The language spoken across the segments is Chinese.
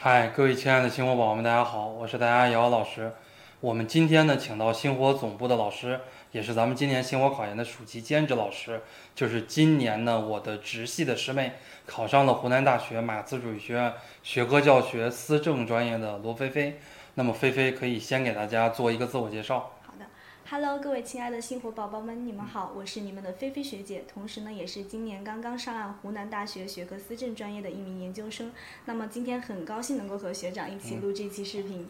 嗨，各位亲爱的星火宝宝们，大家好，我是大家瑶瑶老师。我们今天呢，请到星火总部的老师，也是咱们今年星火考研的暑期兼职老师，就是今年呢我的直系的师妹，考上了湖南大学马自主义学院学科教学思政专业的罗菲菲。那么菲菲可以先给大家做一个自我介绍。，Hello，各位亲爱的星火宝宝们，你们好，我是你们的菲菲学姐，同时呢，也是今年刚刚上岸湖南大学学科思政专业的一名研究生。那么今天很高兴能够和学长一起录这期视频。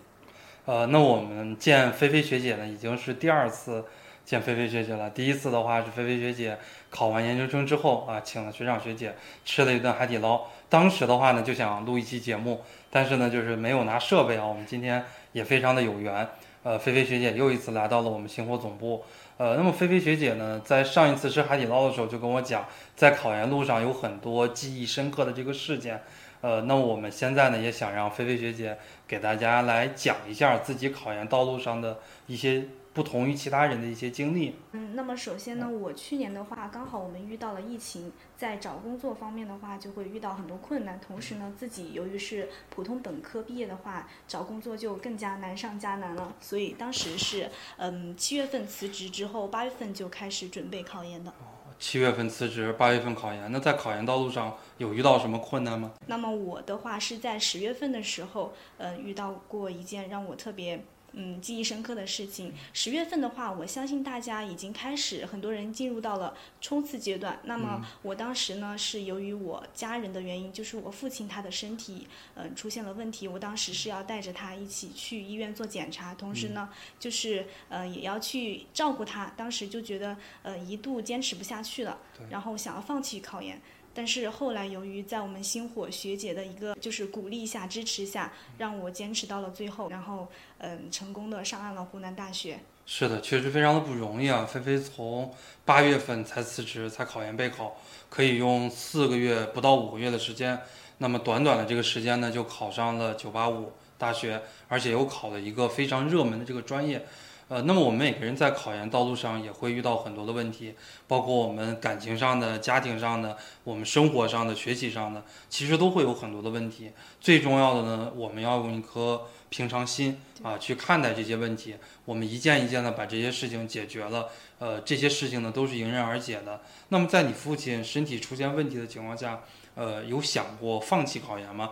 呃，那我们见菲菲学姐呢，已经是第二次见菲菲学姐了。第一次的话是菲菲学姐考完研究生之后啊，请了学长学姐吃了一顿海底捞。当时的话呢，就想录一期节目，但是呢，就是没有拿设备啊。我们今天也非常的有缘，呃，菲菲学姐又一次来到了我们星火总部。呃，那么菲菲学姐呢，在上一次吃海底捞的时候就跟我讲，在考研路上有很多记忆深刻的这个事件。呃，那我们现在呢，也想让菲菲学姐给大家来讲一下自己考研道路上的一些。不同于其他人的一些经历。嗯，那么首先呢，我去年的话，刚好我们遇到了疫情，在找工作方面的话，就会遇到很多困难。同时呢，自己由于是普通本科毕业的话，找工作就更加难上加难了。所以当时是，嗯，七月份辞职之后，八月份就开始准备考研的。哦，七月份辞职，八月份考研。那在考研道路上有遇到什么困难吗？那么我的话是在十月份的时候，呃，遇到过一件让我特别。嗯，记忆深刻的事情。十月份的话，我相信大家已经开始，很多人进入到了冲刺阶段。那么我当时呢，是由于我家人的原因，就是我父亲他的身体嗯出现了问题，我当时是要带着他一起去医院做检查，同时呢，就是呃也要去照顾他。当时就觉得呃一度坚持不下去了，然后想要放弃考研。但是后来，由于在我们星火学姐的一个就是鼓励下、支持下，让我坚持到了最后，然后嗯，成功的上岸了湖南大学。是的，确实非常的不容易啊！菲菲从八月份才辞职，才考研备考，可以用四个月不到五个月的时间，那么短短的这个时间呢，就考上了九八五大学，而且又考了一个非常热门的这个专业。呃，那么我们每个人在考研道路上也会遇到很多的问题，包括我们感情上的、家庭上的、我们生活上的、学习上的，其实都会有很多的问题。最重要的呢，我们要用一颗平常心啊去看待这些问题，我们一件一件的把这些事情解决了，呃，这些事情呢都是迎刃而解的。那么在你父亲身体出现问题的情况下，呃，有想过放弃考研吗？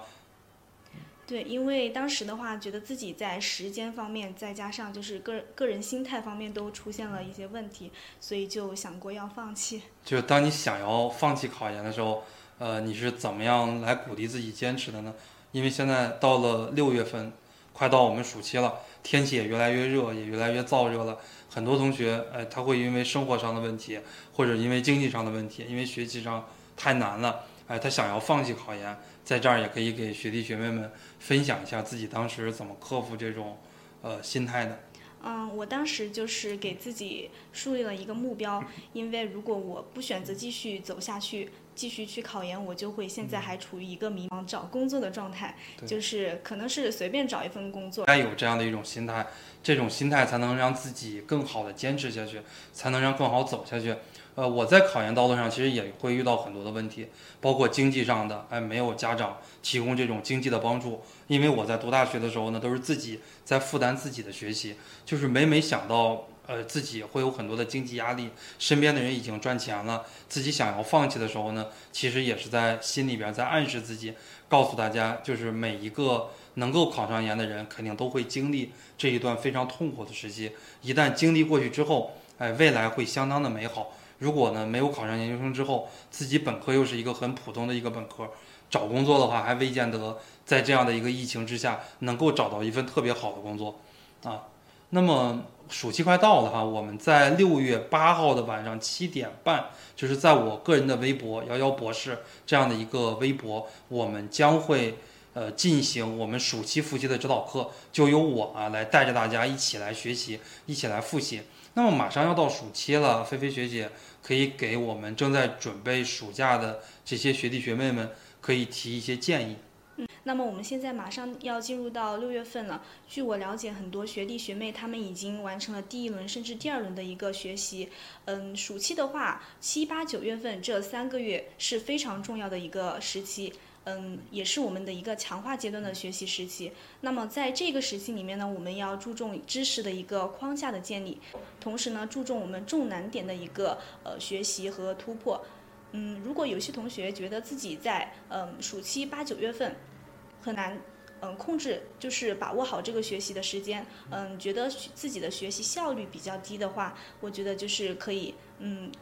对，因为当时的话，觉得自己在时间方面，再加上就是个个人心态方面都出现了一些问题，所以就想过要放弃。就当你想要放弃考研的时候，呃，你是怎么样来鼓励自己坚持的呢？因为现在到了六月份，快到我们暑期了，天气也越来越热，也越来越燥热了。很多同学，哎，他会因为生活上的问题，或者因为经济上的问题，因为学习上太难了，哎，他想要放弃考研。在这儿也可以给学弟学妹们分享一下自己当时怎么克服这种，呃，心态的。嗯，我当时就是给自己树立了一个目标，因为如果我不选择继续走下去，继续去考研，我就会现在还处于一个迷茫找工作的状态，就是可能是随便找一份工作。该有这样的一种心态，这种心态才能让自己更好的坚持下去，才能让更好走下去。呃，我在考研道路上其实也会遇到很多的问题，包括经济上的，哎，没有家长提供这种经济的帮助。因为我在读大学的时候呢，都是自己在负担自己的学习，就是每每想到，呃，自己会有很多的经济压力，身边的人已经赚钱了，自己想要放弃的时候呢，其实也是在心里边在暗示自己，告诉大家，就是每一个能够考上研的人，肯定都会经历这一段非常痛苦的时期。一旦经历过去之后，哎，未来会相当的美好。如果呢没有考上研究生之后，自己本科又是一个很普通的一个本科，找工作的话还未见得在这样的一个疫情之下能够找到一份特别好的工作，啊，那么暑期快到了哈，我们在六月八号的晚上七点半，就是在我个人的微博“瑶瑶博士”这样的一个微博，我们将会呃进行我们暑期复习的指导课，就由我啊来带着大家一起来学习，一起来复习。那么马上要到暑期了，菲菲学姐可以给我们正在准备暑假的这些学弟学妹们，可以提一些建议。嗯，那么我们现在马上要进入到六月份了。据我了解，很多学弟学妹他们已经完成了第一轮甚至第二轮的一个学习。嗯，暑期的话，七八九月份这三个月是非常重要的一个时期。嗯，也是我们的一个强化阶段的学习时期。那么在这个时期里面呢，我们要注重知识的一个框架的建立，同时呢，注重我们重难点的一个呃学习和突破。嗯，如果有些同学觉得自己在嗯暑期八九月份很难。嗯，控制就是把握好这个学习的时间。嗯，觉得自己的学习效率比较低的话，我觉得就是可以嗯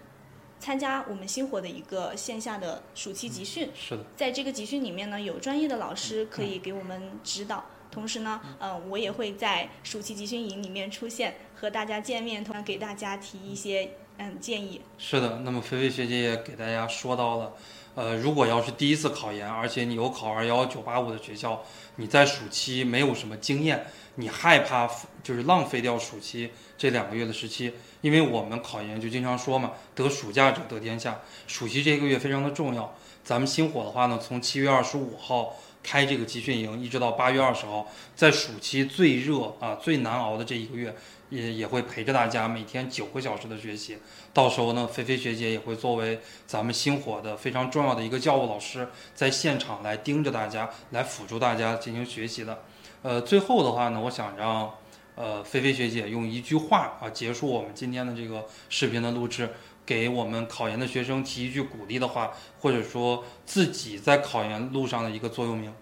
参加我们星火的一个线下的暑期集训。是的，在这个集训里面呢，有专业的老师可以给我们指导，同时呢，嗯，我也会在暑期集训营里面出现，和大家见面，同样给大家提一些建议。是的，那么菲菲学姐也给大家说到了。呃，如果要是第一次考研，而且你有考二幺九八五的学校，你在暑期没有什么经验，你害怕就是浪费掉暑期这两个月的时期，因为我们考研就经常说嘛，得暑假者得天下，暑期这个月非常的重要。咱们星火的话呢，从七月二十五号开这个集训营，一直到八月二十号，在暑期最热啊最难熬的这一个月。也也会陪着大家每天九个小时的学习，到时候呢，菲菲学姐也会作为咱们星火的非常重要的一个教务老师，在现场来盯着大家，来辅助大家进行学习的。呃，最后的话呢，我想让呃菲菲学姐用一句话啊结束我们今天的这个视频的录制，给我们考研的学生提一句鼓励的话，或者说自己在考研路上的一个座右铭。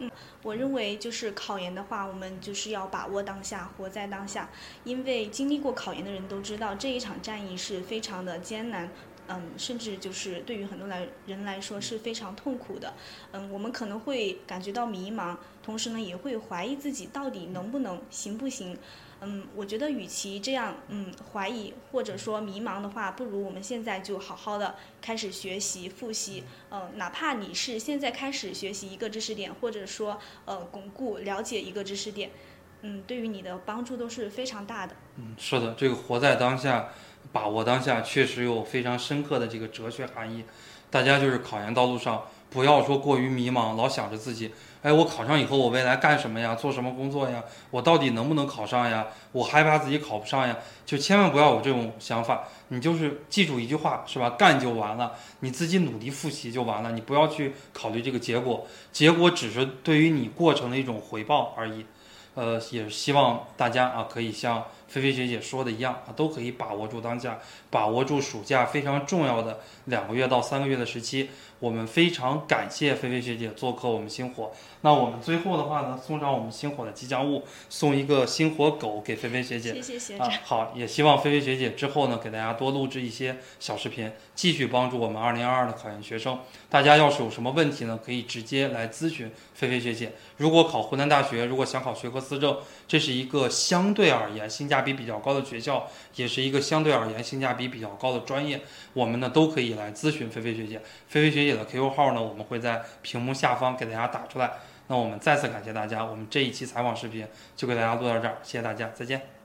嗯，我认为就是考研的话，我们就是要把握当下，活在当下。因为经历过考研的人都知道，这一场战役是非常的艰难，嗯，甚至就是对于很多来人来说是非常痛苦的。嗯，我们可能会感觉到迷茫，同时呢，也会怀疑自己到底能不能行不行。嗯，我觉得与其这样，嗯，怀疑或者说迷茫的话，不如我们现在就好好的开始学习复习。嗯，哪怕你是现在开始学习一个知识点，或者说呃巩固了解一个知识点，嗯，对于你的帮助都是非常大的。嗯，是的，这个活在当下，把握当下，确实有非常深刻的这个哲学含义。大家就是考研道路上，不要说过于迷茫，老想着自己。哎，我考上以后，我未来干什么呀？做什么工作呀？我到底能不能考上呀？我害怕自己考不上呀，就千万不要有这种想法。你就是记住一句话，是吧？干就完了，你自己努力复习就完了。你不要去考虑这个结果，结果只是对于你过程的一种回报而已。呃，也是希望大家啊，可以像菲菲学姐说的一样啊，都可以把握住当下，把握住暑假非常重要的两个月到三个月的时期。我们非常感谢菲菲学姐做客我们星火。那我们最后的话呢，送上我们星火的吉祥物，送一个星火狗给菲菲学姐。谢谢学长。好，也希望菲菲学姐之后呢，给大家多录制一些小视频，继续帮助我们二零二二的考研学生。大家要是有什么问题呢，可以直接来咨询菲菲学姐。如果考湖南大学，如果想考学科思政，这是一个相对而言性价比比较高的学校，也是一个相对而言性价比比较高的专业，我们呢都可以来咨询菲菲学姐。菲菲学姐的 QQ 号呢，我们会在屏幕下方给大家打出来。那我们再次感谢大家，我们这一期采访视频就给大家录到这儿，谢谢大家，再见。